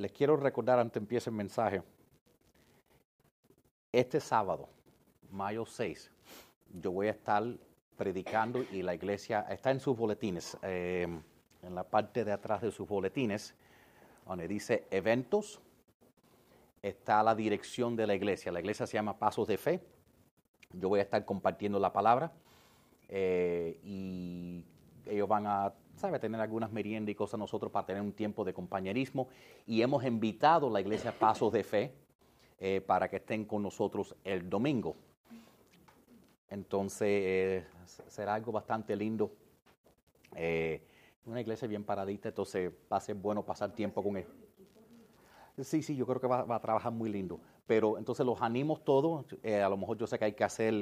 les quiero recordar antes de empiece el mensaje. Este sábado, mayo 6, yo voy a estar predicando y la iglesia está en sus boletines, eh, en la parte de atrás de sus boletines, donde dice eventos, está la dirección de la iglesia. La iglesia se llama Pasos de Fe. Yo voy a estar compartiendo la palabra eh, y ellos van a sabe, tener algunas meriendas y cosas nosotros para tener un tiempo de compañerismo. Y hemos invitado a la iglesia Pasos de Fe eh, para que estén con nosotros el domingo. Entonces eh, será algo bastante lindo. una iglesia bien paradita, entonces va a ser bueno pasar tiempo con él. Sí, sí, yo creo que va, a trabajar muy lindo. Pero entonces los animos todos. Eh, a lo mejor yo sé que hay que hacer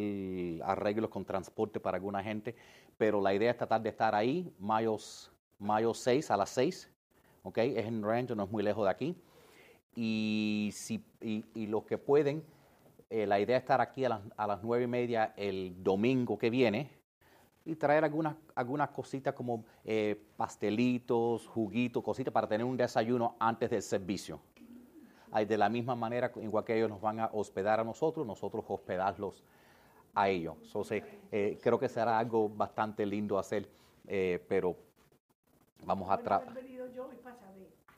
arreglos con transporte para alguna gente, pero la idea es tratar de estar ahí mayo, mayo 6 a las 6. ¿ok? Es en Rancho, no es muy lejos de aquí. Y, si, y, los que pueden, eh, la idea es estar aquí a las, a las 9 y media el domingo que viene y traer algunas, algunas cositas como eh, pastelitos, juguitos, cositas para tener un desayuno antes del servicio de la misma manera, igual que ellos nos van a hospedar a nosotros, nosotros hospedarlos a ellos. Entonces, eh, creo que será algo bastante lindo hacer, eh, pero vamos a tratar.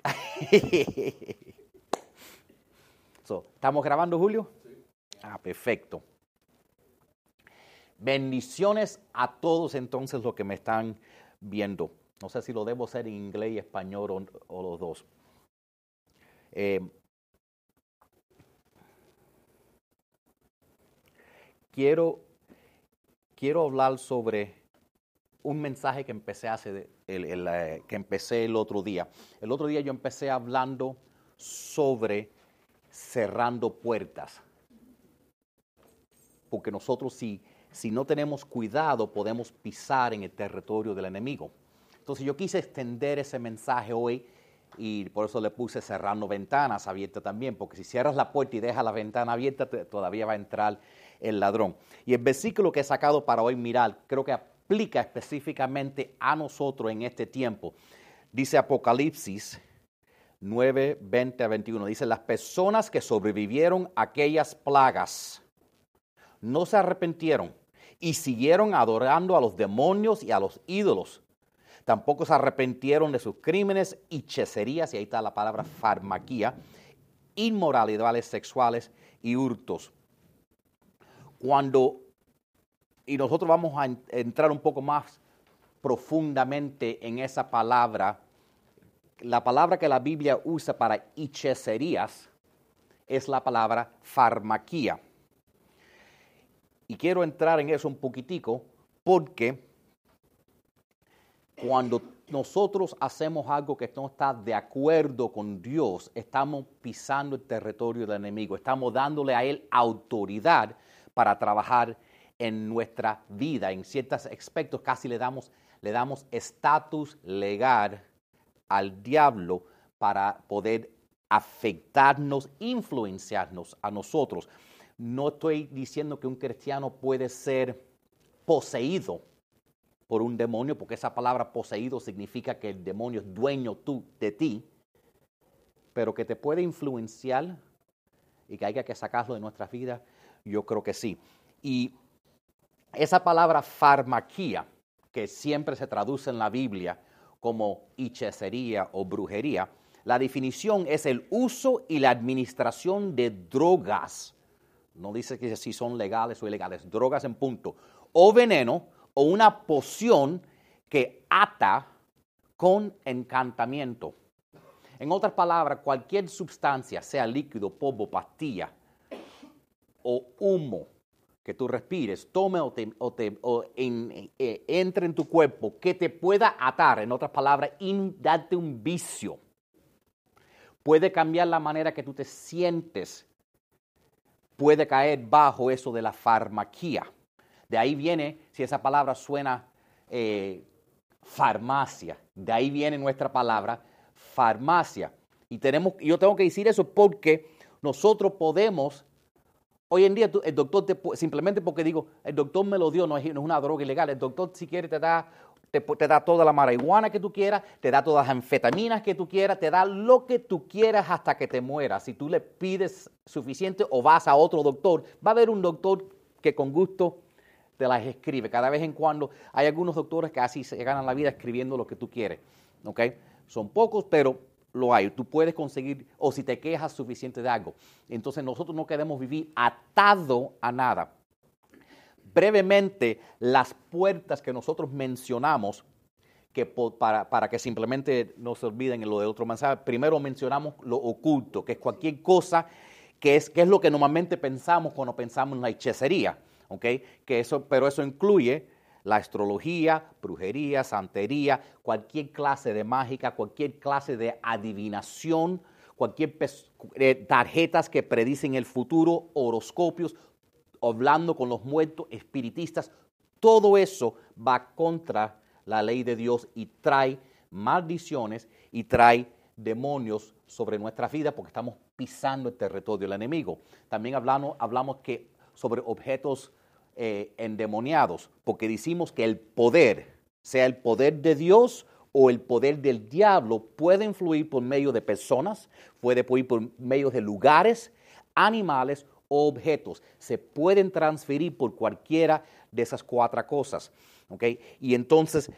¿Estamos grabando, Julio? Sí. Ah, perfecto. Bendiciones a todos entonces los que me están viendo. No sé si lo debo hacer en inglés y español o, los dos. Eh, quiero, quiero hablar sobre un mensaje que empecé hace el, eh, que empecé el otro día. El otro día yo empecé hablando sobre cerrando puertas. Porque nosotros si, si no tenemos cuidado podemos pisar en el territorio del enemigo. Entonces yo quise extender ese mensaje hoy y por eso le puse cerrando ventanas abiertas también, porque si cierras la puerta y dejas la ventana abierta, todavía va a entrar el ladrón. Y el versículo que he sacado para hoy mirar, creo que aplica específicamente a nosotros en este tiempo. Dice Apocalipsis 9, 20 a 21. Dice, las personas que sobrevivieron a aquellas plagas no se arrepintieron y siguieron adorando a los demonios y a los ídolos. Tampoco se arrepintieron de sus crímenes y hechicerías, y ahí está la palabra farmaquía, inmoralidades sexuales y hurtos. Cuando, y nosotros vamos a entrar un poco más profundamente en esa palabra, la palabra que la Biblia usa para hechicerías es la palabra farmaquía. Y quiero entrar en eso un poquitico porque cuando nosotros hacemos algo que no está de acuerdo con Dios, estamos pisando el territorio del enemigo, estamos dándole a él autoridad para trabajar en nuestra vida. En ciertos aspectos casi le damos le damos estatus legal al diablo para poder afectarnos, influenciarnos a nosotros. No estoy diciendo que un cristiano puede ser poseído por un demonio, porque esa palabra poseído significa que el demonio es dueño tú, de ti, pero que te puede influenciar y que haya que sacarlo de nuestras vidas yo creo que sí. Y esa palabra farmaquía, que siempre se traduce en la Biblia como hechicería o brujería, la definición es el uso y la administración de drogas. No dice que si son legales o ilegales, drogas en punto. O veneno o una poción que ata con encantamiento. En otras palabras, cualquier sustancia, sea líquido, polvo, pastilla, o humo que tú respires, tome o, te, o, eh, entre en tu cuerpo, que te pueda atar, en otras palabras, y darte un vicio. Puede cambiar la manera que tú te sientes. Puede caer bajo eso de la farmaquía. De ahí viene, si esa palabra suena eh, farmacia, de ahí viene nuestra palabra farmacia. Y tenemos, yo tengo que decir eso porque nosotros podemos Hoy en día el doctor te, simplemente porque digo, el doctor me lo dio, no es, no es una droga ilegal, el doctor si quiere te da te, da toda la marihuana que tú quieras, te da todas las anfetaminas que tú quieras, te da lo que tú quieras hasta que te mueras. Si tú le pides suficiente o vas a otro doctor, va a haber un doctor que con gusto te las escribe. Cada vez en cuando hay algunos doctores que así se ganan la vida escribiendo lo que tú quieres. ¿ok? Son pocos, pero lo hay. Tú puedes conseguir, o si te quejas suficiente de algo. Entonces nosotros no queremos vivir atado a nada brevemente las puertas que nosotros mencionamos, que para, que simplemente no se olviden lo de otro mensaje, primero mencionamos lo oculto, que es cualquier cosa que es, que es lo que normalmente pensamos cuando pensamos en la hechicería, Que eso, pero eso incluye la astrología, brujería, santería, cualquier clase de mágica, cualquier clase de adivinación, cualquier eh, tarjetas que predicen el futuro, horoscopios, hablando con los muertos, espiritistas, todo eso va contra la ley de Dios y trae maldiciones y trae demonios sobre nuestra vida porque estamos pisando el territorio del enemigo. También hablamos, hablamos que sobre objetos eh, endemoniados, porque decimos que el poder, sea el poder de Dios o el poder del diablo, puede influir por medio de personas, puede influir por medio de lugares, animales objetos. Se pueden transferir por cualquiera de esas cuatro cosas. Y entonces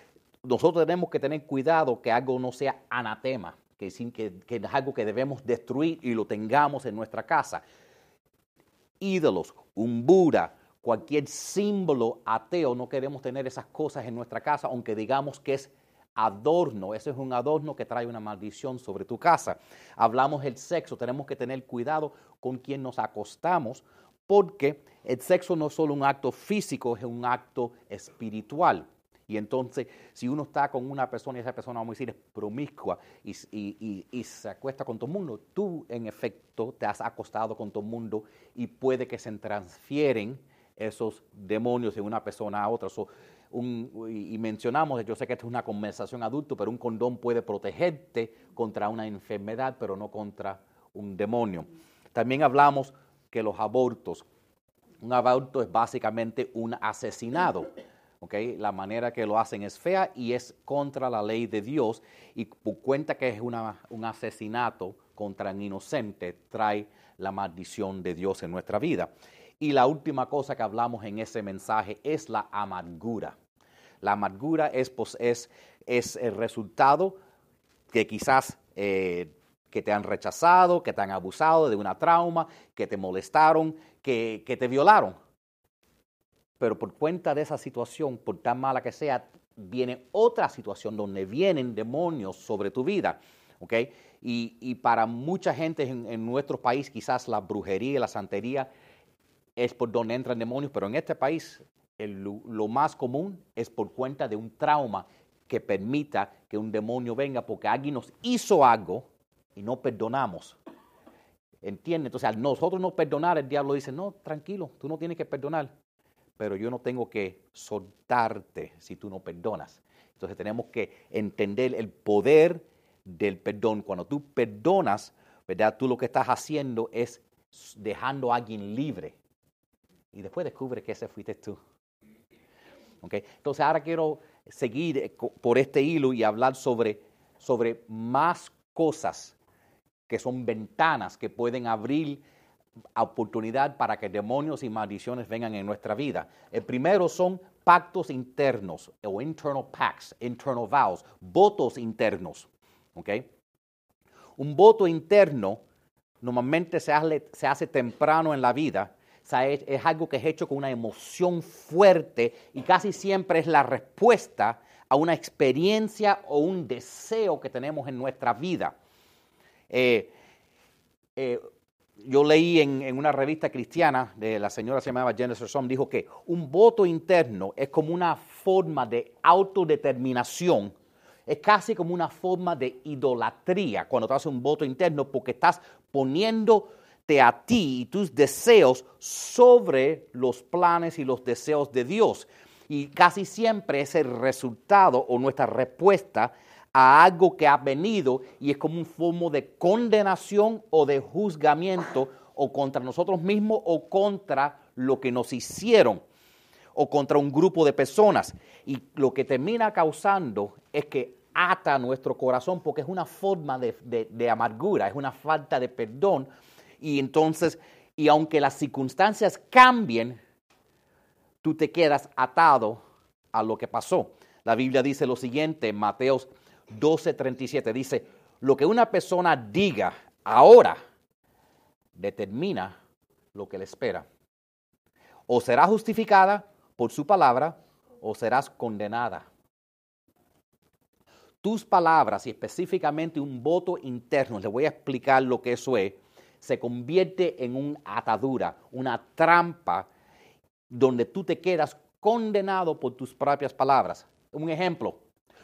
nosotros tenemos que tener cuidado que algo no sea anatema, que, que, que es algo que debemos destruir y lo tengamos en nuestra casa. Ídolos, un Buda, cualquier símbolo ateo, no queremos tener esas cosas en nuestra casa, aunque digamos que es adorno, ese es un adorno que trae una maldición sobre tu casa. Hablamos del sexo, tenemos que tener cuidado con quien nos acostamos, porque el sexo no es solo un acto físico, es un acto espiritual. Y entonces, si uno está con una persona y esa persona, vamos a decir, es promiscua y, se acuesta con todo el mundo, tú en efecto te has acostado con todo el mundo y puede que se transfieren esos demonios de una persona a otra y mencionamos, yo sé que esto es una conversación adulto, pero un condón puede protegerte contra una enfermedad, pero no contra un demonio. También hablamos que los abortos, un aborto es básicamente un asesinado. ¿okay? La manera que lo hacen es fea y es contra la ley de Dios y cuenta que es un asesinato contra un inocente, trae la maldición de Dios en nuestra vida. Y la última cosa que hablamos en ese mensaje es la amargura. La amargura es, pues, es, es el resultado que quizás eh, que te han rechazado, que te han abusado de una trauma, que te molestaron, que, te violaron. Pero por cuenta de esa situación, por tan mala que sea, viene otra situación donde vienen demonios sobre tu vida. Y, para mucha gente en, en, nuestro país, quizás la brujería la santería es por donde entran demonios, pero en este país lo más común es por cuenta de un trauma que permita que un demonio venga porque alguien nos hizo algo y no perdonamos. ¿Entiendes? Entonces, al nosotros no perdonar, el diablo dice, no, tranquilo, tú no tienes que perdonar, pero yo no tengo que soltarte si tú no perdonas. Entonces tenemos que entender el poder del perdón. Cuando tú perdonas, ¿verdad? Tú lo que estás haciendo es dejando a alguien libre. Y después descubre que ese fuiste tú. Entonces ahora quiero seguir por este hilo y hablar sobre, sobre más cosas que son ventanas que pueden abrir oportunidad para que demonios y maldiciones vengan en nuestra vida. El primero son pactos internos o internal pacts, internal vows, votos internos. Un voto interno normalmente se se hace temprano en la vida es, algo que es hecho con una emoción fuerte y casi siempre es la respuesta a una experiencia o un deseo que tenemos en nuestra vida. Eh, eh, yo leí en, una revista cristiana, de la señora se llamaba Genesis Som, dijo que un voto interno es como una forma de autodeterminación, es casi como una forma de idolatría cuando te haces un voto interno porque estás poniendo a ti y tus deseos sobre los planes y los deseos de Dios. Y casi siempre es el resultado o nuestra respuesta a algo que ha venido y es como un forma de condenación o de juzgamiento o contra nosotros mismos o contra lo que nos hicieron o contra un grupo de personas. Y lo que termina causando es que ata nuestro corazón porque es una forma de, amargura, es una falta de perdón. Y entonces, y aunque las circunstancias cambien, tú te quedas atado a lo que pasó. La Biblia dice lo siguiente, Mateos 12:37, dice, lo que una persona diga ahora determina lo que le espera. O será justificada por su palabra o serás condenada. Tus palabras y específicamente un voto interno, le voy a explicar lo que eso es, se convierte en una atadura, una trampa donde tú te quedas condenado por tus propias palabras. Un ejemplo,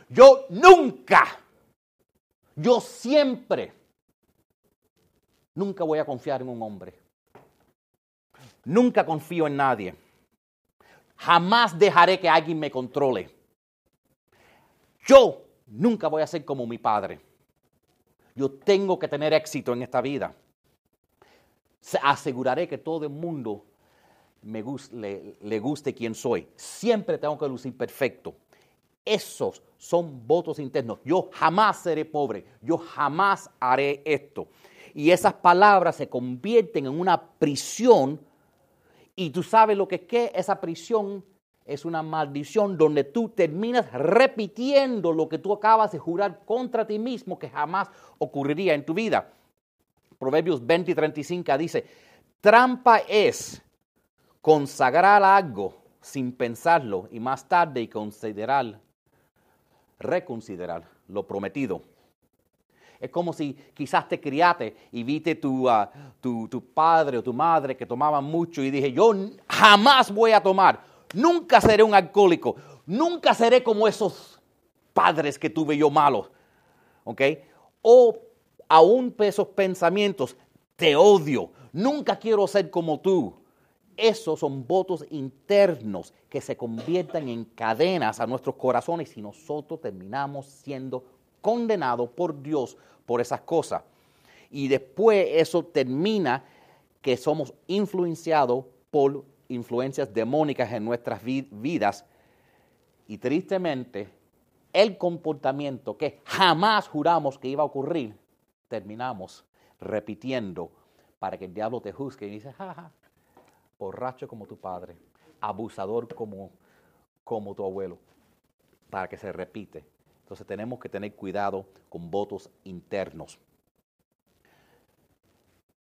yo nunca, yo siempre, nunca voy a confiar en un hombre. Nunca confío en nadie. Jamás dejaré que alguien me controle. Yo nunca voy a ser como mi padre. Yo tengo que tener éxito en esta vida. Aseguraré que todo el mundo me guste, le, guste quien soy. Siempre tengo que lucir perfecto. Esos son votos internos. Yo jamás seré pobre. Yo jamás haré esto. Y esas palabras se convierten en una prisión y tú sabes lo que es esa prisión es una maldición donde tú terminas repitiendo lo que tú acabas de jurar contra ti mismo que jamás ocurriría en tu vida. Proverbios 20 y 35 dice, trampa es consagrar algo sin pensarlo y más tarde y considerar, reconsiderar lo prometido. Es como si quizás te criaste y viste ah, tu, tu, padre o tu madre que tomaban mucho y dije, yo jamás voy a tomar, nunca seré un alcohólico, nunca seré como esos padres que tuve yo malos. ¿Ok? O aún esos pensamientos, te odio, nunca quiero ser como tú. Esos son votos internos que se convierten en cadenas a nuestros corazones y nosotros terminamos siendo condenado por Dios por esas cosas. Y después eso termina que somos influenciados por influencias demónicas en nuestras vidas. Y tristemente, el comportamiento que jamás juramos que iba a ocurrir, terminamos repitiendo para que el diablo te juzgue y dice, jaja, borracho como tu padre, abusador como, como tu abuelo, para que se repite. Entonces tenemos que tener cuidado con votos internos.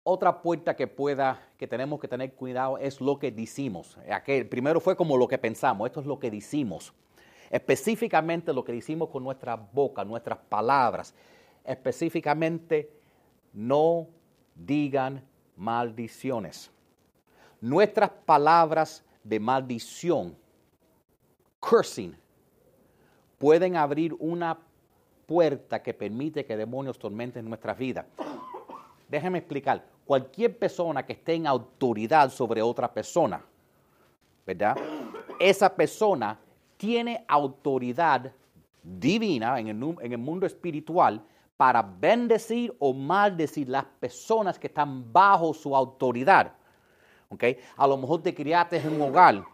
Otra puerta que pueda, que tenemos que tener cuidado es lo que decimos. Aquel, primero fue como lo que pensamos, esto es lo que decimos. Específicamente lo que decimos con nuestra boca, nuestras palabras. Específicamente, no digan maldiciones. Nuestras palabras de maldición, cursing, pueden abrir una puerta que permite que demonios tormenten nuestras vidas. Déjeme explicar. Cualquier persona que esté en autoridad sobre otra persona, ¿verdad? Esa persona tiene autoridad divina en el, en el mundo espiritual para bendecir o maldecir las personas que están bajo su autoridad. ¿Okay? A lo mejor te criaste en un hogar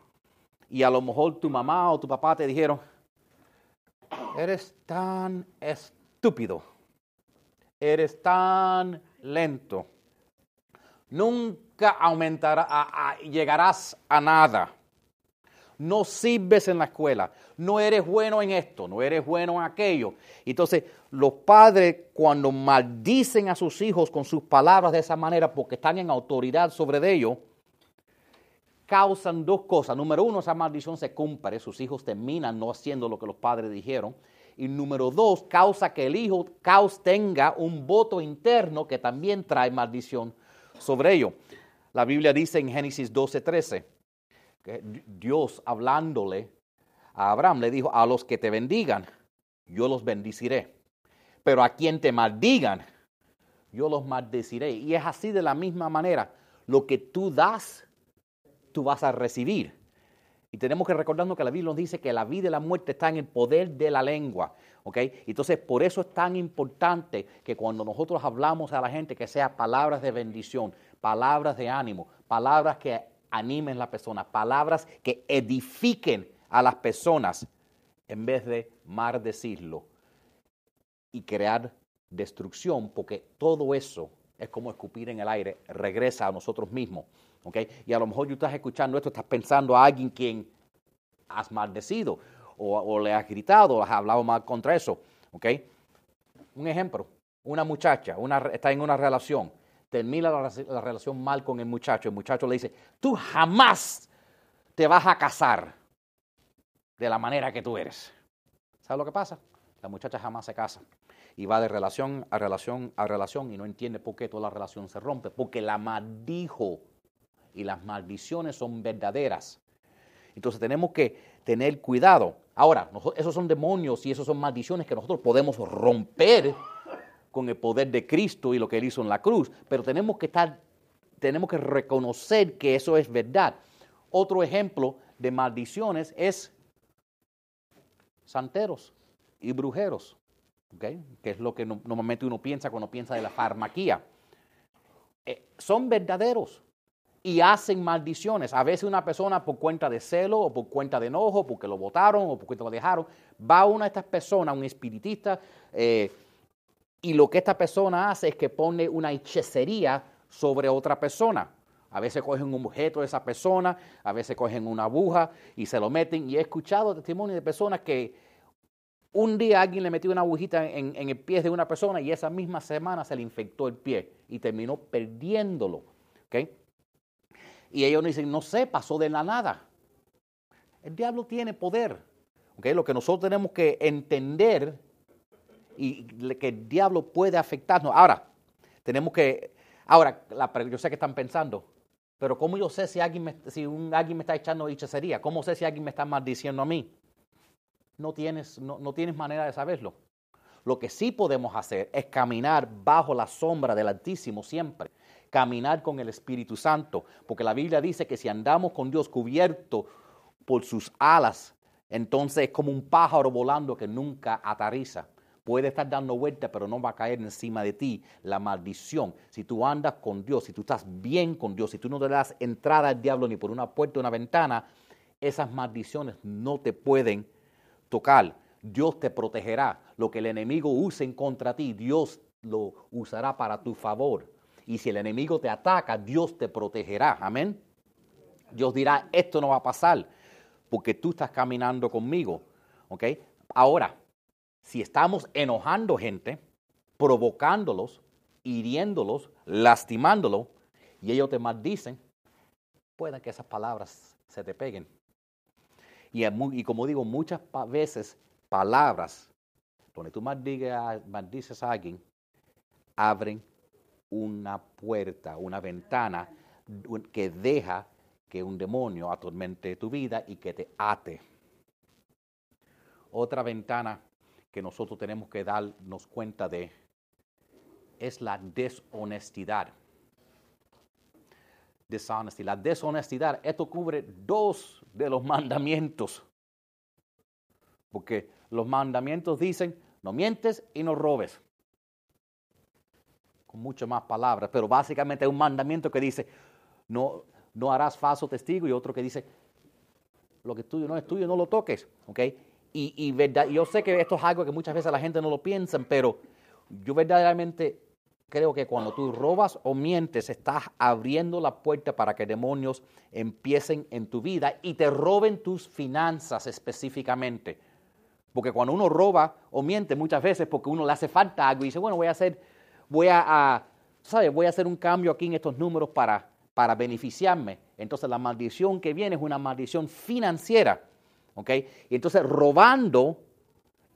y a lo mejor tu mamá o tu papá te dijeron, eres tan estúpido, eres tan lento, nunca aumentará, llegarás a nada. No sirves en la escuela, no eres bueno en esto, no eres bueno en aquello. Entonces, los padres cuando maldicen a sus hijos con sus palabras de esa manera porque están en autoridad sobre ellos, causan dos cosas. Número uno, esa maldición se cumple, sus hijos terminan no haciendo lo que los padres dijeron. Y número dos, causa que el hijo tenga un voto interno que también trae maldición sobre ello. La Biblia dice en Génesis 12:13 que Dios hablándole a Abraham le dijo, a los que te bendigan, yo los bendiciré. Pero a quien te maldigan, yo los maldeciré. Y es así de la misma manera. Lo que tú das, tú vas a recibir. Y tenemos que recordarnos que la Biblia nos dice que la vida y la muerte están en el poder de la lengua. ¿ok? Entonces, por eso es tan importante que cuando nosotros hablamos a la gente que sea palabras de bendición, palabras de ánimo, palabras que animen a la persona, palabras que edifiquen a las personas, en vez de maldecirlo y crear destrucción, porque todo eso es como escupir en el aire, regresa a nosotros mismos. ¿ok? Y a lo mejor tú estás escuchando esto, estás pensando a alguien quien has maldecido o, le has gritado o has hablado mal contra eso. ¿ok? Un ejemplo, una muchacha una, está en una relación, termina la relación mal con el muchacho, el muchacho le dice, tú jamás te vas a casar de la manera que tú eres. ¿Sabes lo que pasa? La muchacha jamás se casa y va de relación a relación a relación y no entiende por qué toda la relación se rompe, porque la maldijo y las maldiciones son verdaderas. Entonces tenemos que tener cuidado. Ahora, esos son demonios y esos son maldiciones que nosotros podemos romper con el poder de Cristo y lo que Él hizo en la cruz, pero tenemos que estar, tenemos que reconocer que eso es verdad. Otro ejemplo de maldiciones es santeros y brujeros que es lo que normalmente uno piensa cuando piensa de la farmaquía. Eh, son verdaderos y hacen maldiciones. A veces una persona por cuenta de celo o por cuenta de enojo, porque lo votaron o porque lo dejaron, va a una de estas personas, un espiritista, eh, y lo que esta persona hace es que pone una hechicería sobre otra persona. A veces cogen un objeto de esa persona, a veces cogen una aguja y se lo meten. Y he escuchado testimonios de personas que un día alguien le metió una agujita en, el pie de una persona y esa misma semana se le infectó el pie y terminó perdiéndolo. Y ellos dicen, no sé, pasó de la nada. El diablo tiene poder. Lo que nosotros tenemos que entender y que el diablo puede afectarnos. Ahora, tenemos que, ahora, yo sé que están pensando, pero ¿cómo yo sé si alguien me, si un, alguien me está echando hechicería? ¿Cómo sé si alguien me está maldiciendo a mí? no tienes, no, tienes manera de saberlo. Lo que sí podemos hacer es caminar bajo la sombra del Altísimo siempre, caminar con el Espíritu Santo, porque la Biblia dice que si andamos con Dios cubierto por sus alas, entonces es como un pájaro volando que nunca aterriza. Puede estar dando vuelta, pero no va a caer encima de ti la maldición. Si tú andas con Dios, si tú estás bien con Dios, si tú no le das entrada al diablo ni por una puerta o una ventana, esas maldiciones no te pueden tocar. Dios te protegerá. Lo que el enemigo use en contra ti, Dios lo usará para tu favor. Y si el enemigo te ataca, Dios te protegerá. Amén. Dios dirá, esto no va a pasar porque tú estás caminando conmigo. ¿Ok? Ahora, si estamos enojando gente, provocándolos, hiriéndolos, lastimándolos, y ellos te maldicen, puede que esas palabras se te peguen. Y, como digo, muchas veces palabras, donde tú maldices a alguien, abren una puerta, una ventana que deja que un demonio atormente tu vida y que te ate. Otra ventana que nosotros tenemos que darnos cuenta de es la deshonestidad. La deshonestidad, esto cubre dos de los mandamientos. Porque los mandamientos dicen, no mientes y no robes. Con muchas más palabras, pero básicamente hay un mandamiento que dice, no, no harás falso testigo y otro que dice, lo que es tuyo no es tuyo, no lo toques. Y, y verdad, yo sé que esto es algo que muchas veces la gente no lo piensa, pero yo verdaderamente creo que cuando tú robas o mientes, estás abriendo la puerta para que demonios empiecen en tu vida y te roben tus finanzas específicamente. Porque cuando uno roba o miente muchas veces porque uno le hace falta algo y dice, bueno, voy a hacer, voy a, ¿sabes? Voy a hacer un cambio aquí en estos números para, para beneficiarme. Entonces la maldición que viene es una maldición financiera. ¿Ok? Y entonces robando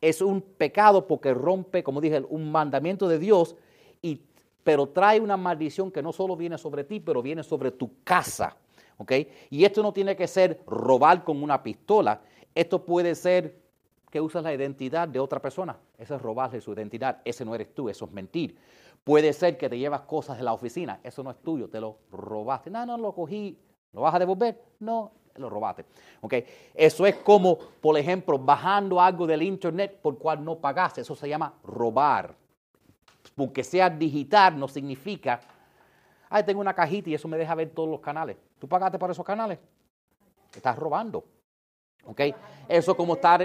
es un pecado porque rompe, como dije, un mandamiento de Dios y, pero trae una maldición que no solo viene sobre ti, pero viene sobre tu casa. ¿ok? Y esto no tiene que ser robar con una pistola, esto puede ser que usas la identidad de otra persona. Eso es robarle su identidad, ese no eres tú, eso es mentir. Puede ser que te llevas cosas de la oficina, eso no es tuyo, te lo robaste. No, no, lo cogí, ¿lo vas a devolver? No, lo robaste. ¿okay? Eso es como, por ejemplo, bajando algo del internet por cual no pagaste. Eso se llama robar. Porque sea digital no significa, ay, tengo una cajita y eso me deja ver todos los canales. ¿Tú pagaste por esos canales? Estás robando. ¿Ok? Eso como estar...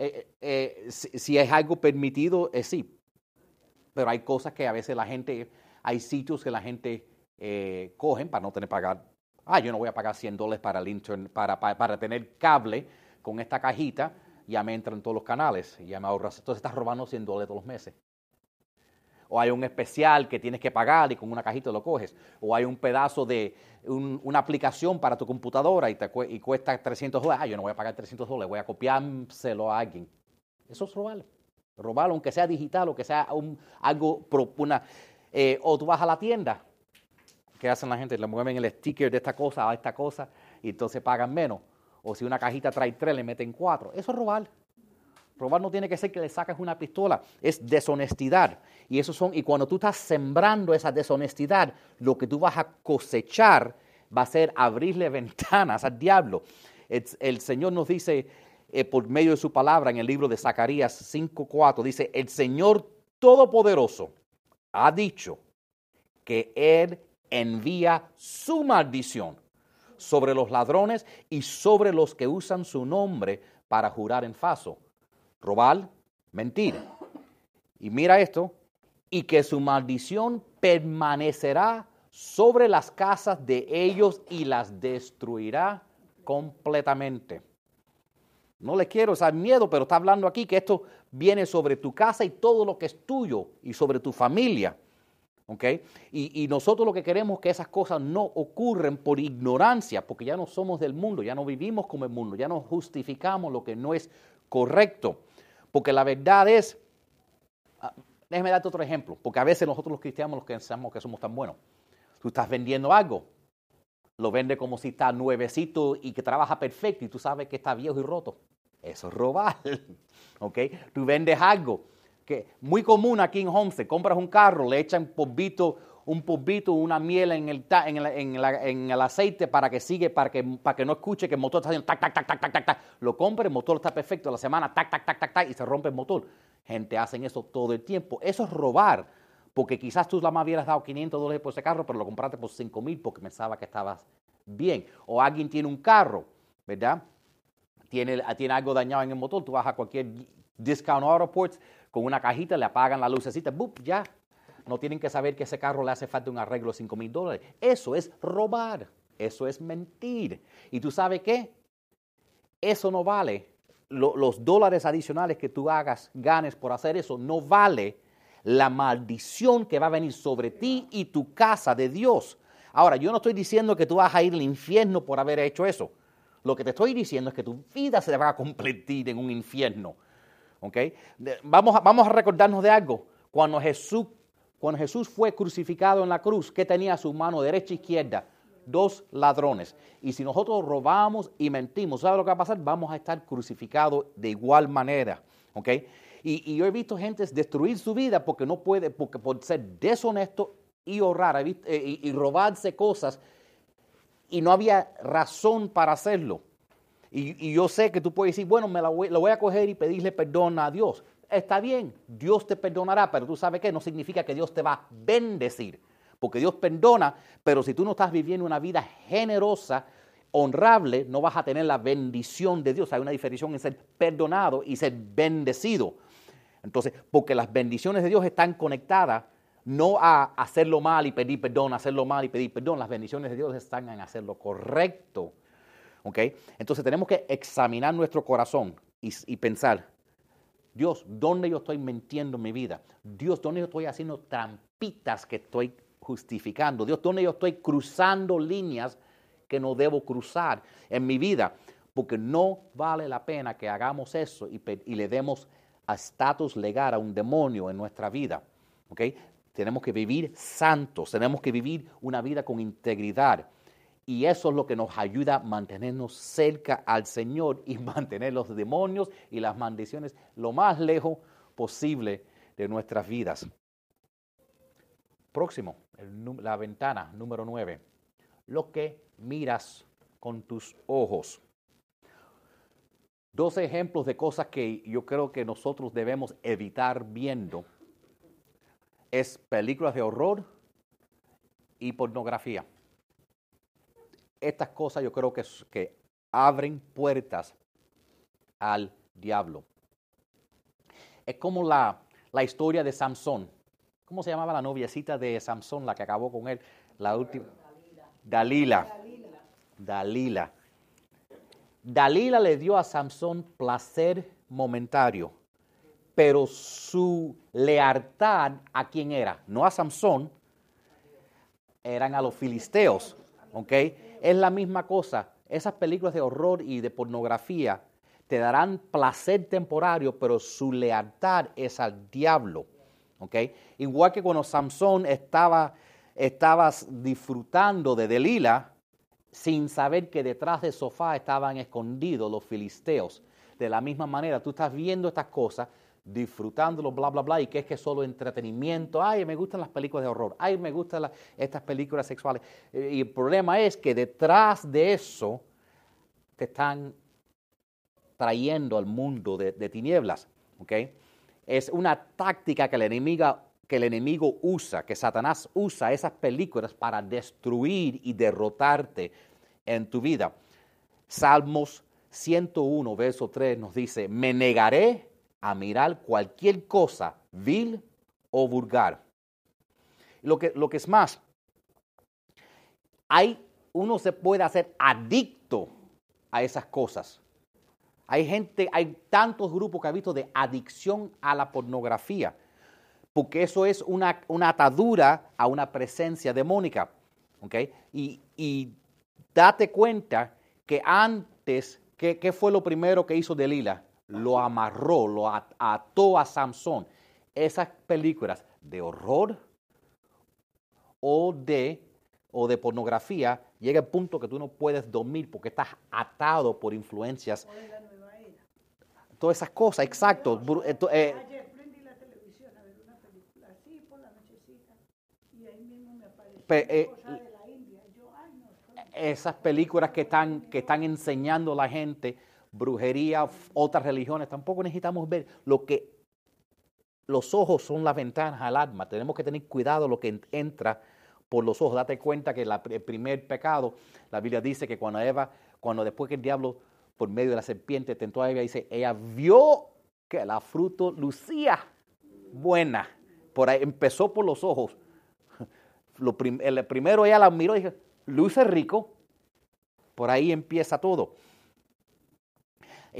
Eh, eh, eh, si, es algo permitido, es sí. Pero hay cosas que a veces la gente, hay sitios que la gente cogen para no tener que pagar. Ah, yo no voy a pagar 100 dólares para, para, para, tener cable con esta cajita, ya me entran todos los canales, ya me ahorras. Entonces estás robando 100 dólares todos los meses o hay un especial que tienes que pagar y con una cajita lo coges, o hay un pedazo de una aplicación para tu computadora y, te, y cuesta 300 dólares, ah, yo no voy a pagar 300 dólares, voy a copiárselo a alguien. Eso es robar. Robarlo, aunque sea digital o que sea algo, una, eh, o tú vas a la tienda, ¿qué hacen la gente? Le mueven el sticker de esta cosa a esta cosa y entonces pagan menos. O si una cajita trae tres, le meten cuatro. Eso es robar. Robar no tiene que ser que le sacas una pistola, es deshonestidad. Y son, y cuando tú estás sembrando esa deshonestidad, lo que tú vas a cosechar va a ser abrirle ventanas al diablo. El, Señor nos dice eh, por medio de su palabra en el libro de Zacarías 5:4, dice, el Señor Todopoderoso ha dicho que Él envía su maldición sobre los ladrones y sobre los que usan su nombre para jurar en falso robar, mentir. Y mira esto, y que su maldición permanecerá sobre las casas de ellos y las destruirá completamente. No le quiero dar miedo, pero está hablando aquí que esto viene sobre tu casa y todo lo que es tuyo y sobre tu familia. ¿Okay? Y, y, nosotros lo que queremos es que esas cosas no ocurren por ignorancia, porque ya no somos del mundo, ya no vivimos como el mundo, ya no justificamos lo que no es correcto. Porque la verdad es, ah, déjeme darte otro ejemplo, porque a veces nosotros los cristianos los que pensamos que somos tan buenos. Tú estás vendiendo algo, lo vende como si está nuevecito y que trabaja perfecto y tú sabes que está viejo y roto. Eso es robar, ¿ok? Tú vendes algo que muy común aquí en Homestead, compras un carro, le echan polvito un polvito, una miel en el, en, el, aceite para que sigue, para que, para que no escuche que el motor está haciendo tac, tac, tac, tac, tac, tac, Lo compra, el motor está perfecto, la semana tac, tac, tac, tac, tac, y se rompe el motor. Gente hacen eso todo el tiempo. Eso es robar, porque quizás tú la más hubieras dado 500 dólares por ese carro, pero lo compraste por 5 mil porque pensaba que estabas bien. O alguien tiene un carro, ¿verdad? Tiene, tiene algo dañado en el motor, tú vas a cualquier discount autoports con una cajita, le apagan la lucecita, ¡bup! ya, no tienen que saber que ese carro le hace falta un arreglo de 5 mil dólares. Eso es robar, eso es mentir. ¿Y tú sabes qué? Eso no vale. los dólares adicionales que tú hagas, ganes por hacer eso, no vale la maldición que va a venir sobre ti y tu casa de Dios. Ahora, yo no estoy diciendo que tú vas a ir al infierno por haber hecho eso. Lo que te estoy diciendo es que tu vida se va a convertir en un infierno. ¿Ok? Vamos vamos a recordarnos de algo. Cuando Jesús cuando Jesús fue crucificado en la cruz, ¿qué tenía a su mano derecha e izquierda? Dos ladrones. Y si nosotros robamos y mentimos, ¿sabe lo que va a pasar? Vamos a estar crucificados de igual manera. ¿Ok? Y, yo he visto gente destruir su vida porque no puede, porque por ser deshonesto y ahorrar eh, y, robarse cosas y no había razón para hacerlo. Y, yo sé que tú puedes decir, bueno, me lo voy a coger y pedirle perdón a Dios está bien, Dios te perdonará, pero tú sabes que no significa que Dios te va a bendecir, porque Dios perdona, pero si tú no estás viviendo una vida generosa, honrable, no vas a tener la bendición de Dios. Hay una diferencia en ser perdonado y ser bendecido. Entonces, porque las bendiciones de Dios están conectadas no a hacerlo mal y pedir perdón, hacerlo mal y pedir perdón. Las bendiciones de Dios están en hacerlo correcto. ¿Ok? Entonces tenemos que examinar nuestro corazón y, y pensar, Dios, ¿dónde yo estoy mintiendo en mi vida? Dios, ¿dónde yo estoy haciendo trampitas que estoy justificando? Dios, ¿dónde yo estoy cruzando líneas que no debo cruzar en mi vida? Porque no vale la pena que hagamos eso y, le demos a estatus legal a un demonio en nuestra vida. Tenemos que vivir santos, tenemos que vivir una vida con integridad. Y eso es lo que nos ayuda a mantenernos cerca al Señor y mantener los demonios y las maldiciones lo más lejos posible de nuestras vidas. Próximo, la ventana número 9. lo que miras con tus ojos. Dos ejemplos de cosas que yo creo que nosotros debemos evitar viendo es películas de horror y pornografía. Estas cosas yo creo que, que abren puertas al diablo. Es como la, la historia de Samson. ¿Cómo se llamaba la noviecita de Samson, la que acabó con él? La última. Dalila. Dalila. Dalila le dio a Samson placer momentario, pero su lealtad a quién era, no a Samson, eran a los filisteos. Es la misma cosa. Esas películas de horror y de pornografía te darán placer temporario, pero su lealtad es al diablo. Igual que cuando Samson estaba, estaba disfrutando de Delila, sin saber que detrás del sofá estaban escondidos los filisteos. De la misma manera, tú estás viendo estas cosas, disfrutándolo, bla, bla, bla, y que es que es solo entretenimiento. Ay, me gustan las películas de horror. Ay, me gustan estas películas sexuales. Eh, y el problema es que detrás de eso te están trayendo al mundo de, tinieblas. ¿okay? Es una táctica que el, enemigo, que el enemigo usa, que Satanás usa esas películas para destruir y derrotarte en tu vida. Salmos 101, verso 3 nos dice, me negaré a mirar cualquier cosa vil o vulgar. Lo que, lo que es más, hay, uno se puede hacer adicto a esas cosas. Hay gente, hay tantos grupos que ha visto de adicción a la pornografía, porque eso es una, atadura a una presencia demónica. ¿okay? Y, y date cuenta que antes, ¿qué, fue lo primero que hizo Delila? Lo amarró, lo ató a Samson. Esas películas de horror o de, o de pornografía llega el punto que tú no puedes dormir porque estás atado por influencias. Todas esas cosas, exacto. Eh, eh, Ayer prendí la televisión a ver una película así por la nochecita y ahí mismo me apareció eh, esas películas que están, que están enseñando a la gente brujería, otras religiones, tampoco necesitamos ver lo que los ojos son las ventanas al alma. Tenemos que tener cuidado lo que entra por los ojos. Date cuenta que el primer pecado, la Biblia dice que cuando Eva, cuando después que el diablo por medio de la serpiente tentó a Eva, dice, ella vio que la fruto lucía buena. Por ahí empezó por los ojos. El primero ella la miró y dijo, luce rico, por ahí empieza todo.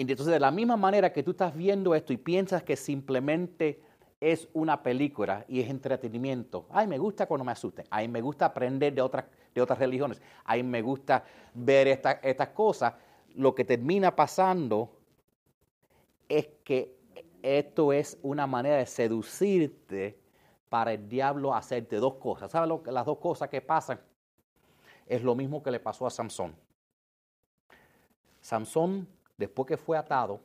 Entonces, de la misma manera que tú estás viendo esto y piensas que simplemente es una película y es entretenimiento. Ay, me gusta cuando me asusten. Ay, me gusta aprender de otras, de otras religiones. Ay, me gusta ver estas cosas. Lo que termina pasando es que esto es una manera de seducirte para el diablo hacerte dos cosas. ¿Sabes lo, las dos cosas que pasan? es lo mismo que le pasó a Samson. Samson, después que fue atado,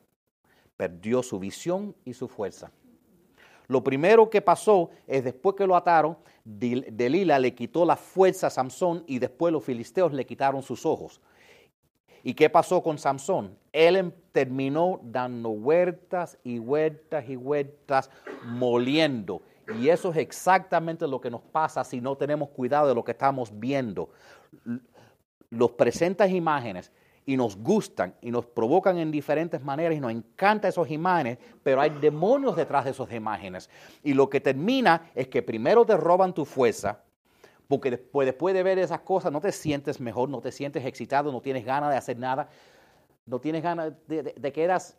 perdió su visión y su fuerza. Lo primero que pasó es después que lo ataron, Delila le quitó la fuerza a Samson y después los filisteos le quitaron sus ojos. ¿Y qué pasó con Samson? Él em, terminó dando vueltas y vueltas y vueltas, moliendo. Y eso es exactamente lo que nos pasa si no tenemos cuidado de lo que estamos viendo los presentas imágenes y nos gustan y nos provocan en diferentes maneras y nos encantan esas imágenes, pero hay demonios detrás de esas imágenes. Y lo que termina es que primero te roban tu fuerza, porque después, después de ver esas cosas no te sientes mejor, no te sientes excitado, no tienes ganas de hacer nada, no tienes ganas de, de, de que eras...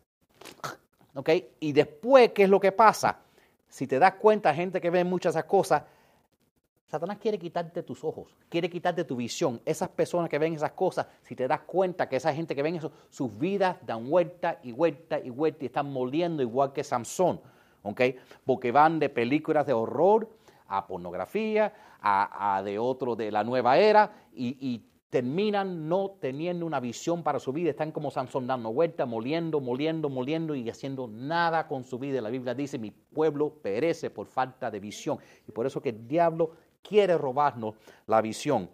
¿Ok? Y después, ¿qué es lo que pasa? Si te das cuenta, gente que ve muchas esas cosas, Satanás quiere quitarte tus ojos, quiere quitarte tu visión. Esas personas que ven esas cosas, si te das cuenta que esa gente que ven eso, sus vidas dan vuelta y vuelta y vuelta y están moliendo igual que Samson, ¿ok? Porque van de películas de horror a pornografía, a, de otro de la nueva era y, terminan no teniendo una visión para su vida, están como Samson dando vuelta, moliendo, moliendo, moliendo y haciendo nada con su vida. La Biblia dice, mi pueblo perece por falta de visión. Y por eso que el diablo quiere robarnos la visión.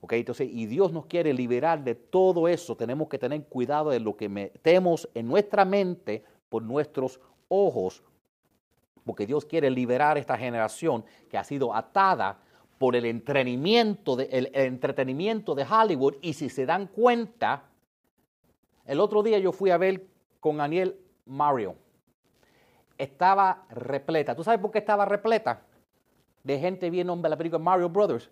¿ok? Entonces, y Dios nos quiere liberar de todo eso. Tenemos que tener cuidado de lo que metemos en nuestra mente por nuestros ojos, porque Dios quiere liberar esta generación que ha sido atada por el entretenimiento de, el entretenimiento de Hollywood. Y si se dan cuenta, el otro día yo fui a ver con Daniel Mario. Estaba repleta. ¿Tú sabes por qué estaba repleta? De gente viendo la película Mario Brothers.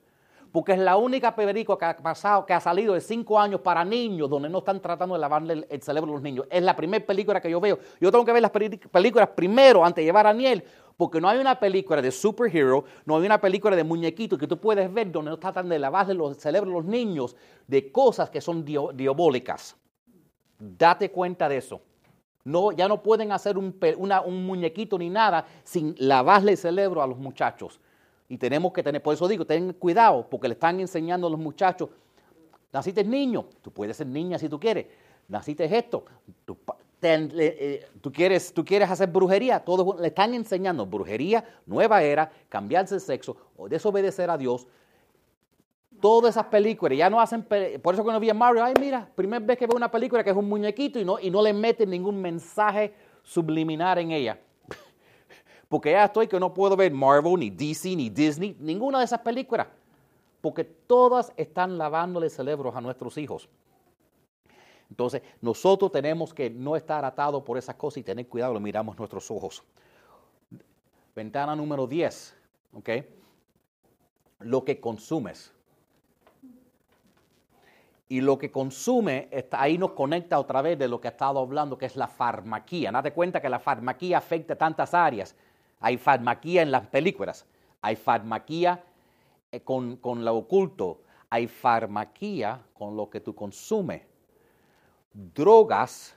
Porque es la única película que ha pasado, que ha salido de cinco años para niños, donde no están tratando de lavarle el, cerebro a los niños. Es la primera película que yo veo. Yo tengo que ver las películas primero antes de llevar a Daniel, porque no hay una película de superhero, no hay una película de muñequitos que tú puedes ver donde no tratan de lavarle los cerebros a los niños de cosas que son diabólicas. Date cuenta de eso. No, ya no pueden hacer un, muñequito ni nada sin lavarle el cerebro a los muchachos. Y tenemos que tener, por eso digo, ten cuidado, porque le están enseñando a los muchachos, naciste niño, tú puedes ser niña si tú quieres, naciste esto, tú, eh, tú, quieres, tú quieres hacer brujería, todos le están enseñando brujería, nueva era, cambiarse de sexo, desobedecer a Dios, todas esas películas, ya no hacen, por eso cuando vi a Mario, ay mira, primera vez que veo una película que es un muñequito y no, y no le meten ningún mensaje subliminar en ella. Porque ya estoy que no puedo ver Marvel, ni DC, ni Disney, ninguna de esas películas. Porque todas están lavándole cerebros a nuestros hijos. Entonces, nosotros tenemos que no estar atados por esas cosas y tener cuidado, lo miramos nuestros ojos. Ventana número 10, ¿ok? Lo que consumes y lo que consume, está, ahí nos conecta otra vez de lo que he estado hablando, que es la farmaquía. Date cuenta que la farmaquía afecta tantas áreas. Hay farmaquía en las películas, hay farmaquía eh, con, con lo oculto, hay farmaquía con lo que tú consumes. Drogas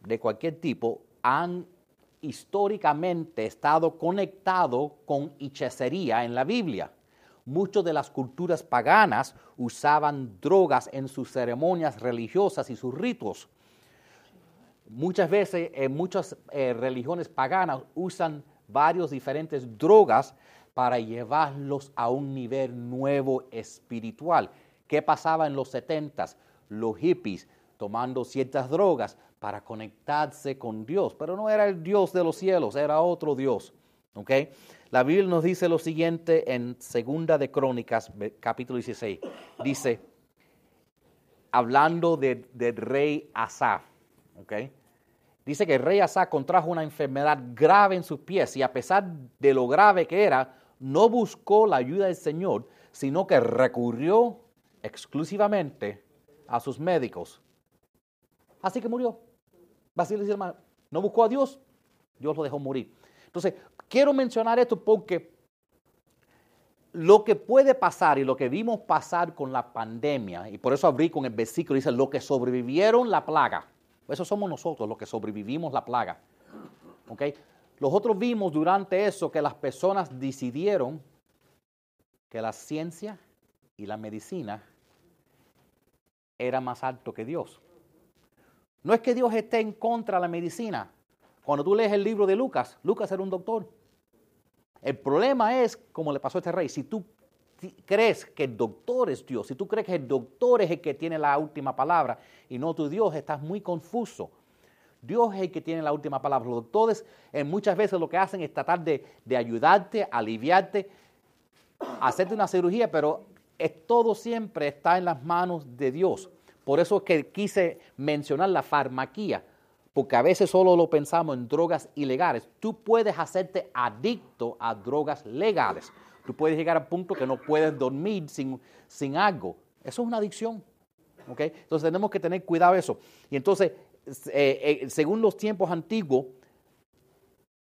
de cualquier tipo han históricamente estado conectados con hechicería en la Biblia. Muchas de las culturas paganas usaban drogas en sus ceremonias religiosas y sus ritos. Muchas veces en muchas eh, religiones paganas usan varios diferentes drogas para llevarlos a un nivel nuevo espiritual. ¿Qué pasaba en los setentas? Los hippies tomando ciertas drogas para conectarse con Dios, pero no era el Dios de los cielos, era otro Dios. ¿okay? La Biblia nos dice lo siguiente en Segunda de Crónicas, capítulo 16. Dice, hablando del rey Asa, Dice que el rey Asa contrajo una enfermedad grave en sus pies y a pesar de lo grave que era, no buscó la ayuda del Señor, sino que recurrió exclusivamente a sus médicos. Así que murió. no buscó a Dios, Dios lo dejó morir. Entonces, quiero mencionar esto porque lo que puede pasar y lo que vimos pasar con la pandemia, y por eso abrí con el versículo, dice, lo que sobrevivieron la plaga. Eso somos nosotros, los que sobrevivimos la plaga. ¿Ok? Nosotros vimos durante eso que las personas decidieron que la ciencia y la medicina era más alto que Dios. No es que Dios esté en contra de la medicina, cuando tú lees el libro de Lucas, Lucas era un doctor. El problema es, como le pasó a este rey, si tú crees que el doctor es Dios, si tú crees que el doctor es el que tiene la última palabra y no tu Dios, estás muy confuso. Dios es el que tiene la última palabra. Los doctores eh, muchas veces lo que hacen es tratar de, de ayudarte, aliviarte, hacerte una cirugía, pero es, todo siempre está en las manos de Dios. Por eso es que quise mencionar la farmaquía porque a veces solo lo pensamos en drogas ilegales. Tú puedes hacerte adicto a drogas legales. Tú puedes llegar al punto que no puedes dormir sin, sin algo. Eso es una adicción. ¿okay? Entonces tenemos que tener cuidado de eso. Y entonces, eh, eh, según los tiempos antiguos,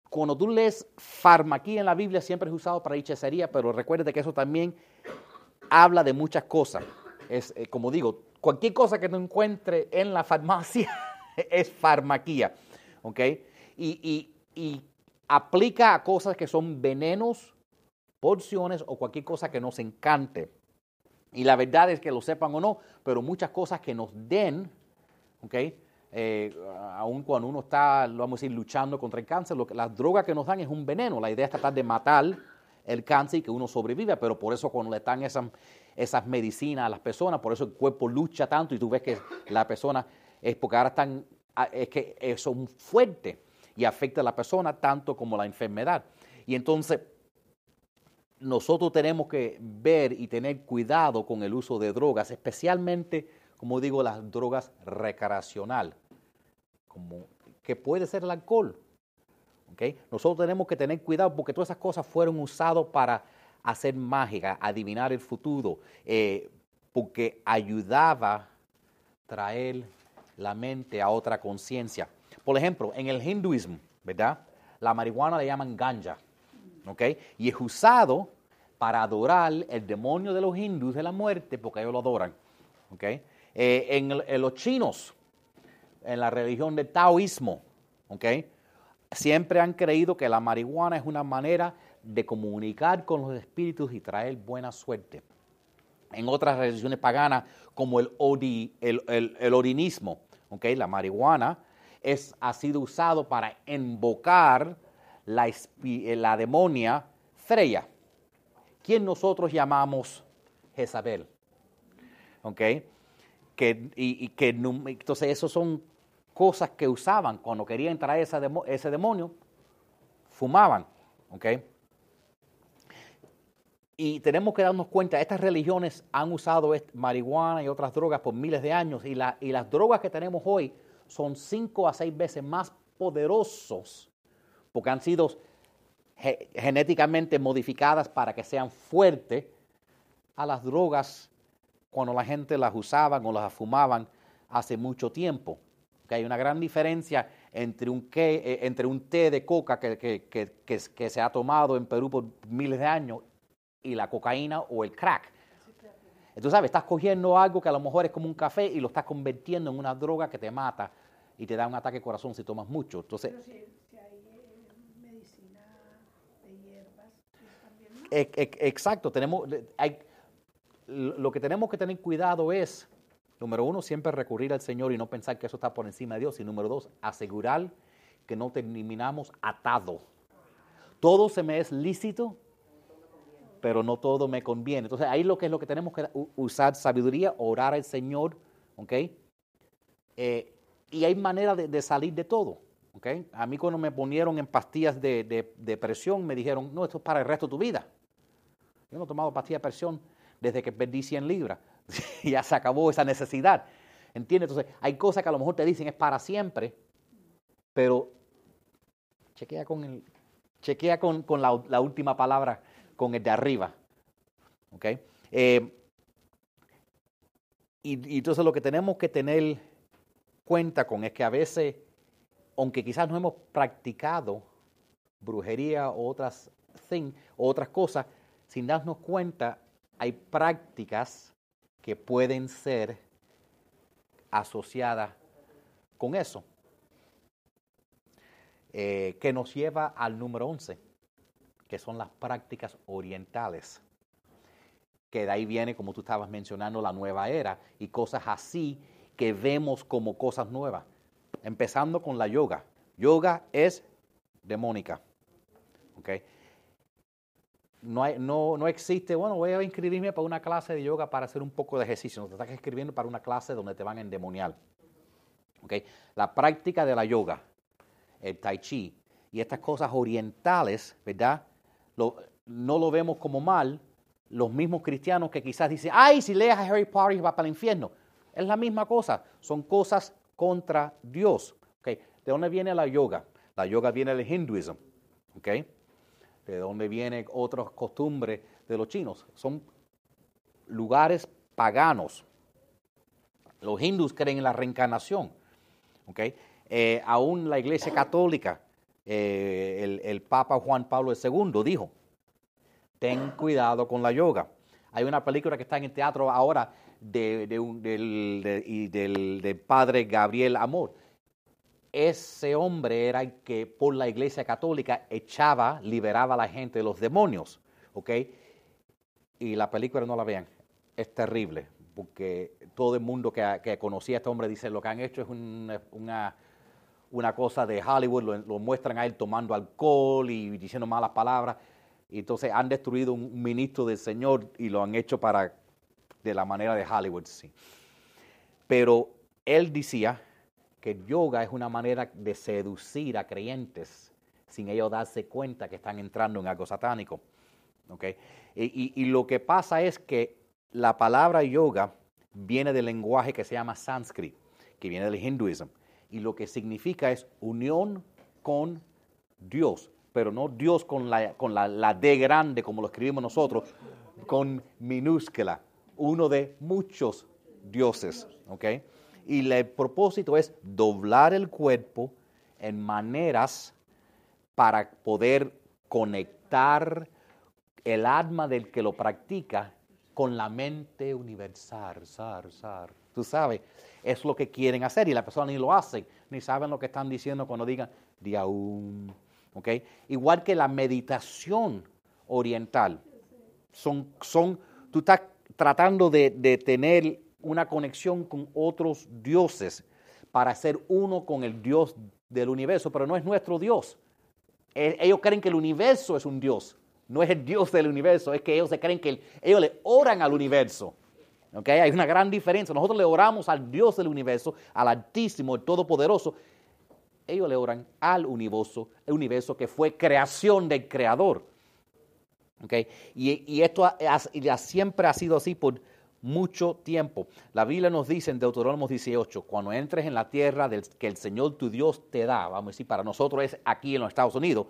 cuando tú lees farmaquía en la Biblia siempre es usado para hechicería, pero recuerde que eso también habla de muchas cosas. Es, eh, como digo, cualquier cosa que no encuentre en la farmacia es farmaquía, ¿ok? Y, aplica a cosas que son venenos, porciones o cualquier cosa que nos encante. Y la verdad es que lo sepan o no, pero muchas cosas que nos den, ¿ok? Eh, aun cuando uno está, vamos a decir, luchando contra el cáncer, lo que, las drogas que nos dan es un veneno. La idea es tratar de matar el cáncer y que uno sobreviva, pero por eso cuando le dan esas esas medicinas a las personas, por eso el cuerpo lucha tanto y tú ves que la persona es porque ahora están, ah, es que son fuertes y afecta a la persona tanto como la enfermedad. Y entonces nosotros tenemos que ver y tener cuidado con el uso de drogas, especialmente, como digo, las drogas recreacional, como que puede ser el alcohol. Nosotros tenemos que tener cuidado porque todas esas cosas fueron usadas para hacer mágica, adivinar el futuro, eh, porque ayudaba a traer la mente a otra conciencia. Por ejemplo, en el hinduismo, ¿verdad? La marihuana le llaman ganja, ¿ok? Y es usado para adorar el demonio de los hindúes de la muerte, porque ellos lo adoran, ¿ok? Eh, en, los chinos, en la religión del taoísmo, ¿ok? Siempre han creído que la marihuana es una manera de comunicar con los espíritus y traer buena suerte. En otras religiones paganas, como el, odi, el, el, orinismo, ¿okay? la marihuana es, ha sido usado para invocar la, la demonia Freya, quien nosotros llamamos Jezabel. ¿Ok? Que, y, que, entonces, eso son cosas que usaban cuando querían traer ese, ese demonio, fumaban. ¿Ok? Y tenemos que darnos cuenta, estas religiones han usado marihuana y otras drogas por miles de años y, la, y las drogas que tenemos hoy son cinco a seis veces más poderosos porque han sido genéticamente modificadas para que sean fuertes a las drogas cuando la gente las usaban o las fumaban hace mucho tiempo. Que hay una gran diferencia entre un, eh, entre un té de coca que, que, se ha tomado en Perú por miles de años y la cocaína o el crack. Entonces, ¿sabes? Estás cogiendo algo que a lo mejor es como un café y lo estás convirtiendo en una droga que te mata y te da un ataque de corazón si tomas mucho. Entonces, Pero si, hay eh, medicina de hierbas, también... exacto, tenemos, lo que tenemos que tener cuidado es, número uno, siempre recurrir al Señor y no pensar que eso está por encima de Dios. Y número dos, asegurar que no terminamos atado. Todo se me es lícito, pero no todo me conviene. Entonces ahí lo que es lo que tenemos que usar sabiduría, orar al Señor, ¿ok? Eh, y hay manera de, salir de todo. ¿okay? A mí cuando me ponieron en pastillas de, presión, me dijeron, no, esto es para el resto de tu vida. Yo no he tomado pastillas de presión desde que perdí 100 libras. ya se acabó esa necesidad. ¿Entiendes? Entonces, hay cosas que a lo mejor te dicen es para siempre, pero chequea con, el, chequea con, la, última palabra, con el de arriba. ¿Ok? Eh, y, entonces lo que tenemos que tener cuenta con es que a veces, aunque quizás no hemos practicado brujería o otras, thing, otras cosas, sin darnos cuenta, hay prácticas que pueden ser asociadas con eso. Eh, que nos lleva al número 11, que son las prácticas orientales. Que de ahí viene, como tú estabas mencionando, la nueva era y cosas así que vemos como cosas nuevas. Empezando con la yoga. Yoga es demónica. ¿okay? No, no, no, existe, bueno, voy a inscribirme para una clase de yoga para hacer un poco de ejercicio. No te estás escribiendo para una clase donde te van a endemoniar. ¿okay? La práctica de la yoga, el tai chi y estas cosas orientales, ¿verdad? no lo vemos como mal. Los mismos cristianos que quizás dicen, ay, si leas a Harry Potter va para el infierno. Es la misma cosa, son cosas contra Dios. ¿De dónde viene la yoga? La yoga viene del hinduismo. ¿De dónde vienen otras costumbres de los chinos? Son lugares paganos. Los hindus creen en la reencarnación. Eh, aún la iglesia católica, eh, el, Papa Juan Pablo II dijo, ten cuidado con la yoga. Hay una película que está en el teatro ahora de, del, padre Gabriel Amor. Ese hombre era el que por la iglesia católica echaba, liberaba a la gente de los demonios. ¿Ok? Y la película no la vean. Es terrible. Porque todo el mundo que, conocía a este hombre dice lo que han hecho es una, una, cosa de Hollywood. Lo, lo muestran a él tomando alcohol y diciendo malas palabras. Y entonces han destruido un ministro del Señor y lo han hecho para de la manera de Hollywood, sí. Pero él decía que yoga es una manera de seducir a creyentes sin ellos darse cuenta que están entrando en algo satánico. ¿okay? Y, lo que pasa es que la palabra yoga viene del lenguaje que se llama sánscrito, que viene del hinduismo, y lo que significa es unión con Dios, pero no Dios con la, con la, la D grande como lo escribimos nosotros, con minúscula, uno de muchos dioses. ¿okay? Y el propósito es doblar el cuerpo en maneras para poder conectar el alma del que lo practica con la mente universal. Tú sabes, es lo que quieren hacer y la persona ni lo hace, ni saben lo que están diciendo cuando digan diaum. ¿okay? Igual que la meditación oriental. Son, son, tú estás tratando de, de tener una conexión con otros dioses para ser uno con el Dios del universo, pero no es nuestro Dios. Eh, ellos creen que el universo es un Dios. No es el Dios del universo, es que ellos se creen que ellos le oran al universo. ¿Okay? Hay una gran diferencia. Nosotros le oramos al Dios del universo, al Altísimo, el Todopoderoso. Ellos le oran al universo, el universo que fue creación del Creador. ¿Okay? Y, esto siempre ha sido así por mucho tiempo. La Biblia nos dice en Deuteronomio 18, cuando entres en la tierra del, que el Señor tu Dios te da, vamos a decir, para nosotros es aquí en los Estados Unidos,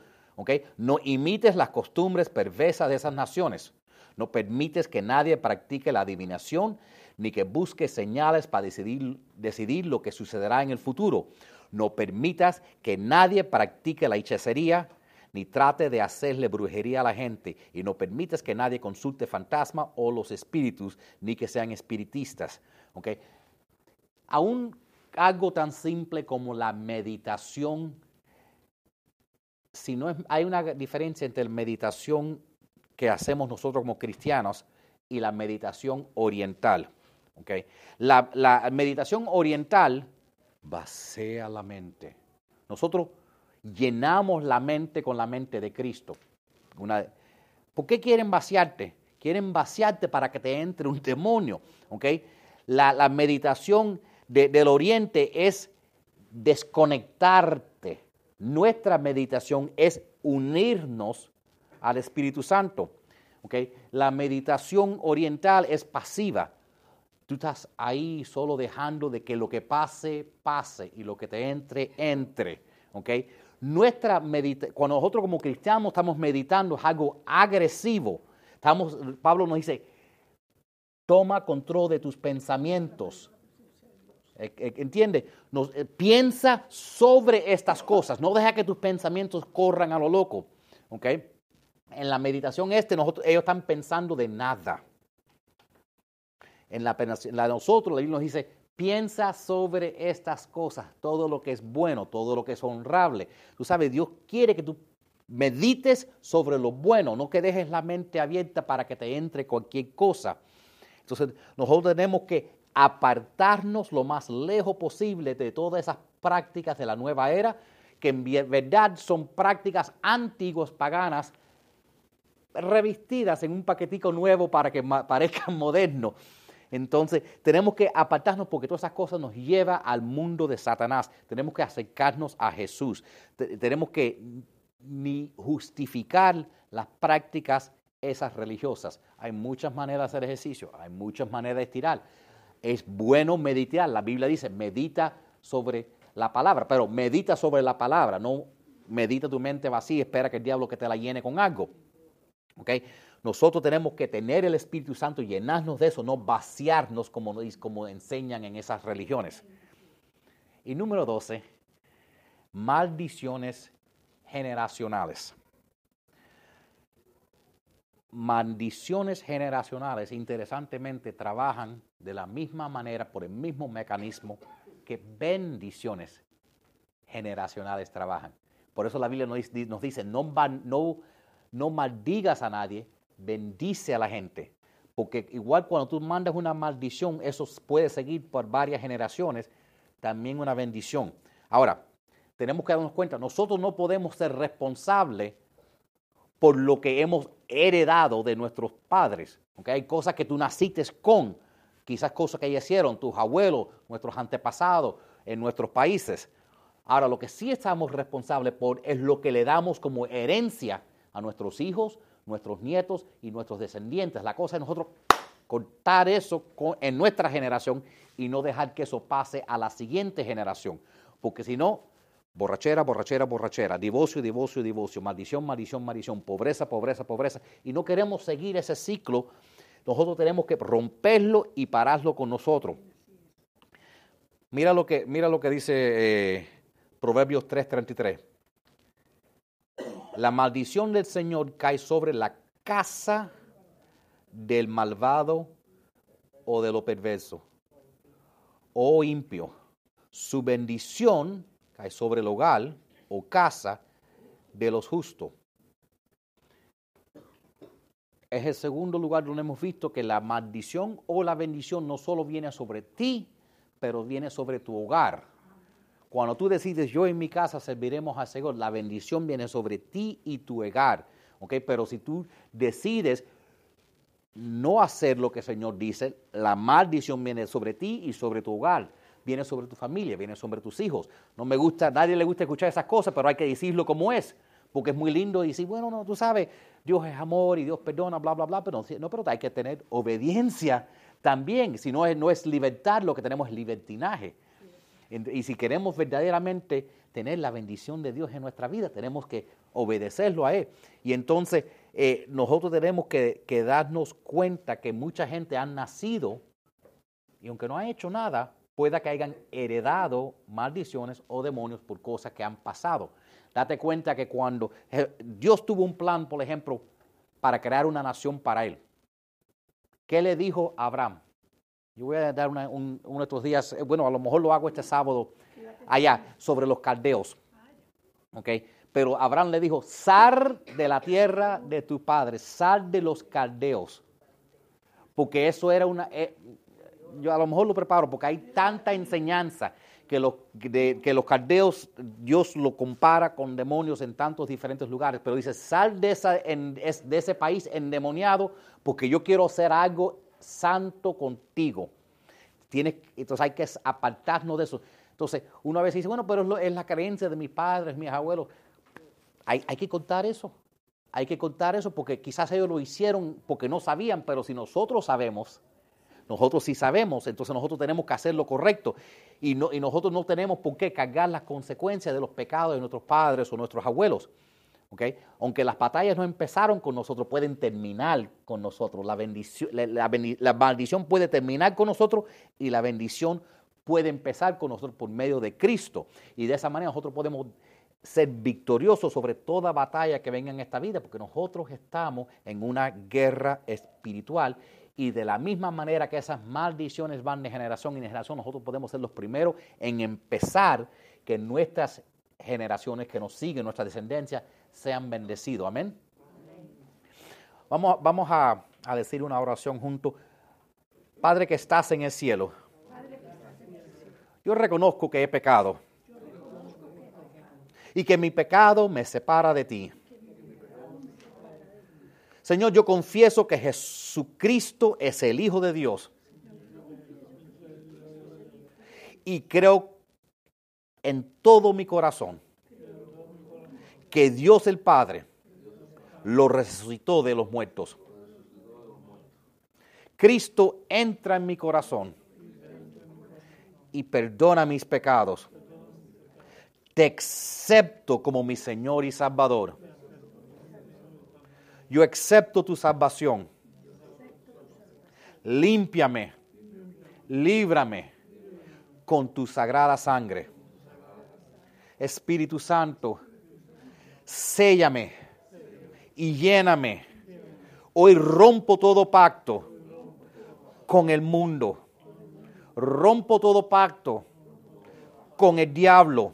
no imites las costumbres perversas de esas naciones. No permites que nadie practique la adivinación ni que busque señales para decidir, decidir lo que sucederá en el futuro. No permitas que nadie practique la hechicería, ni trate de hacerle brujería a la gente y no permitas que nadie consulte fantasma o los espíritus, ni que sean espiritistas. ¿okay? Aún algo tan simple como la meditación, si no hay una diferencia entre la meditación que hacemos nosotros como cristianos y la meditación oriental. ¿okay? La, la meditación oriental vacía la mente. Nosotros llenamos la mente con la mente de Cristo. ¿Por qué quieren vaciarte? Quieren vaciarte para que te entre un demonio. La, meditación del oriente es desconectarte. Nuestra meditación es unirnos al Espíritu Santo. La meditación oriental es pasiva. Tú estás ahí solo dejando de que lo que pase, pase y lo que te entre, entre. Nuestra cuando nosotros como cristianos estamos meditando es algo agresivo. Estamos, Pablo nos dice, toma control de tus pensamientos. Eh, eh, ¿Entiende? Eh, piensa sobre estas cosas. No deja que tus pensamientos corran a lo loco. En la meditación este, nosotros, ellos están pensando de nada. En la, en la nosotros, la Biblia nos dice, Piensa sobre estas cosas, todo lo que es bueno, todo lo que es honrable. Tú sabes, Dios quiere que tú medites sobre lo bueno, no que dejes la mente abierta para que te entre cualquier cosa. Entonces, nosotros tenemos que apartarnos lo más lejos posible de todas esas prácticas de la nueva era, que en verdad son prácticas antiguas, paganas, revestidas en un paquetico nuevo para que parezcan modernos. Entonces tenemos que apartarnos porque todas esas cosas nos llevan al mundo de Satanás. Tenemos que acercarnos a Jesús. tenemos que ni justificar las prácticas esas religiosas. Hay muchas maneras de hacer ejercicio, hay muchas maneras de estirar. Es bueno meditar. La Biblia dice, medita sobre la palabra, pero medita sobre la palabra, no medita tu mente vacía espera que el diablo que te la llene con algo. ¿Okay? Nosotros tenemos que tener el Espíritu Santo y llenarnos de eso, no vaciarnos como, como enseñan en esas religiones. Y número 12, maldiciones generacionales. Maldiciones generacionales, interesantemente, trabajan de la misma manera, por el mismo mecanismo que bendiciones generacionales trabajan. Por eso la Biblia nos dice, no, maldigas a nadie, bendice a la gente. Porque igual cuando tú mandas una maldición, eso puede seguir por varias generaciones, también una bendición. Ahora, tenemos que darnos cuenta, nosotros no podemos ser responsables por lo que hemos heredado de nuestros padres. Hay cosas que tú naciste con, quizás cosas que ellos hicieron, tus abuelos, nuestros antepasados en nuestros países. Ahora, lo que sí estamos responsables por es lo que le damos como herencia a nuestros hijos, nuestros nietos y nuestros descendientes. La cosa es nosotros cortar eso en nuestra generación y no dejar que eso pase a la siguiente generación. Porque si no, borrachera, borrachera, borrachera, divorcio, divorcio, divorcio, maldición, maldición, maldición, pobreza, pobreza, pobreza. Y no queremos seguir ese ciclo. Nosotros tenemos que romperlo y pararlo con nosotros. Mira lo que, mira lo que dice eh, Proverbios 3:33. La maldición del Señor cae sobre la casa del malvado o de lo perverso, o impio. Su bendición cae sobre el hogar o casa de los justos. Es el segundo lugar donde hemos visto que la maldición o la bendición no solo viene sobre ti, pero viene sobre tu hogar. Cuando tú decides, yo en mi casa serviremos al Señor, la bendición viene sobre ti y tu hogar. ¿ok? Pero si tú decides no hacer lo que el Señor dice, la maldición viene sobre ti y sobre tu hogar. Viene sobre tu familia, viene sobre tus hijos. No me gusta, nadie le gusta escuchar esas cosas, pero hay que decirlo como es. Porque es muy lindo decir, bueno, no, tú sabes, Dios es amor y Dios perdona, bla, bla, bla, pero no, pero hay que tener obediencia también. Si no es, no es libertad, lo que tenemos es libertinaje. Y si queremos verdaderamente tener la bendición de Dios en nuestra vida, tenemos que obedecerlo a Él. Y entonces eh, nosotros tenemos que, darnos cuenta que mucha gente ha nacido y aunque no ha hecho nada, pueda que hayan heredado maldiciones o demonios por cosas que han pasado. Date cuenta que cuando Dios tuvo un plan, por ejemplo, para crear una nación para él, ¿qué le dijo a Abraham? Yo voy a dar uno de estos días, eh, bueno, a lo mejor lo hago este sábado allá, sobre los caldeos. ¿Ok? Pero Abraham le dijo, sal de la tierra de tu padre, sal de los caldeos. Porque eso era una... Eh, yo a lo mejor lo preparo porque hay tanta enseñanza que los, que los caldeos, Dios lo compara con demonios en tantos diferentes lugares, pero dice, sal de, esa, de ese país endemoniado porque yo quiero hacer algo santo contigo. Tienes, entonces hay que apartarnos de eso. Entonces, una vez dice, bueno, pero es, la creencia de mis padres, mis abuelos. Hay, hay que contar eso. Hay que contar eso porque quizás ellos lo hicieron porque no sabían, pero si nosotros sabemos, nosotros sí sabemos, entonces nosotros tenemos que hacer lo correcto y, no, y nosotros no tenemos por qué cargar las consecuencias de los pecados de nuestros padres o nuestros abuelos. Aunque las batallas no empezaron con nosotros, pueden terminar con nosotros. La, la, maldición puede terminar con nosotros y la bendición puede empezar con nosotros por medio de Cristo. Y de esa manera nosotros podemos ser victoriosos sobre toda batalla que venga en esta vida, porque nosotros estamos en una guerra espiritual y de la misma manera que esas maldiciones van de generación en generación, nosotros podemos ser los primeros en empezar que nuestras generaciones que nos siguen, nuestra descendencia, sean bendecidos. Amén. Vamos, vamos a, a decir una oración juntos. Padre que estás en el cielo, yo reconozco que he pecado y que mi pecado me separa de ti. Señor, yo confieso que Jesucristo es el Hijo de Dios. Y creo en todo mi corazón que Dios el Padre lo resucitó de los muertos. Cristo entra en mi corazón y perdona mis pecados. Te acepto como mi Señor y Salvador. Yo acepto tu salvación. Límpiame, líbrame con tu sagrada sangre. Espíritu Santo, séllame y lléname. Hoy rompo todo pacto con el mundo. Rompo todo pacto con el diablo.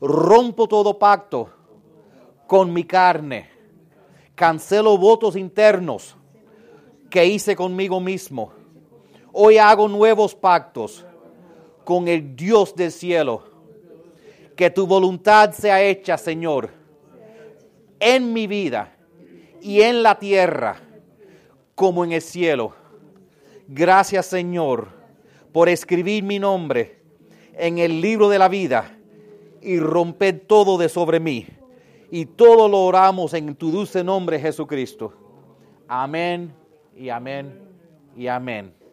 Rompo todo pacto con mi carne. Cancelo votos internos que hice conmigo mismo. Hoy hago nuevos pactos con el Dios del cielo. Que tu voluntad sea hecha, Señor en mi vida y en la tierra como en el cielo. Gracias Señor por escribir mi nombre en el libro de la vida y romper todo de sobre mí. Y todo lo oramos en tu dulce nombre Jesucristo. Amén y amén y amén.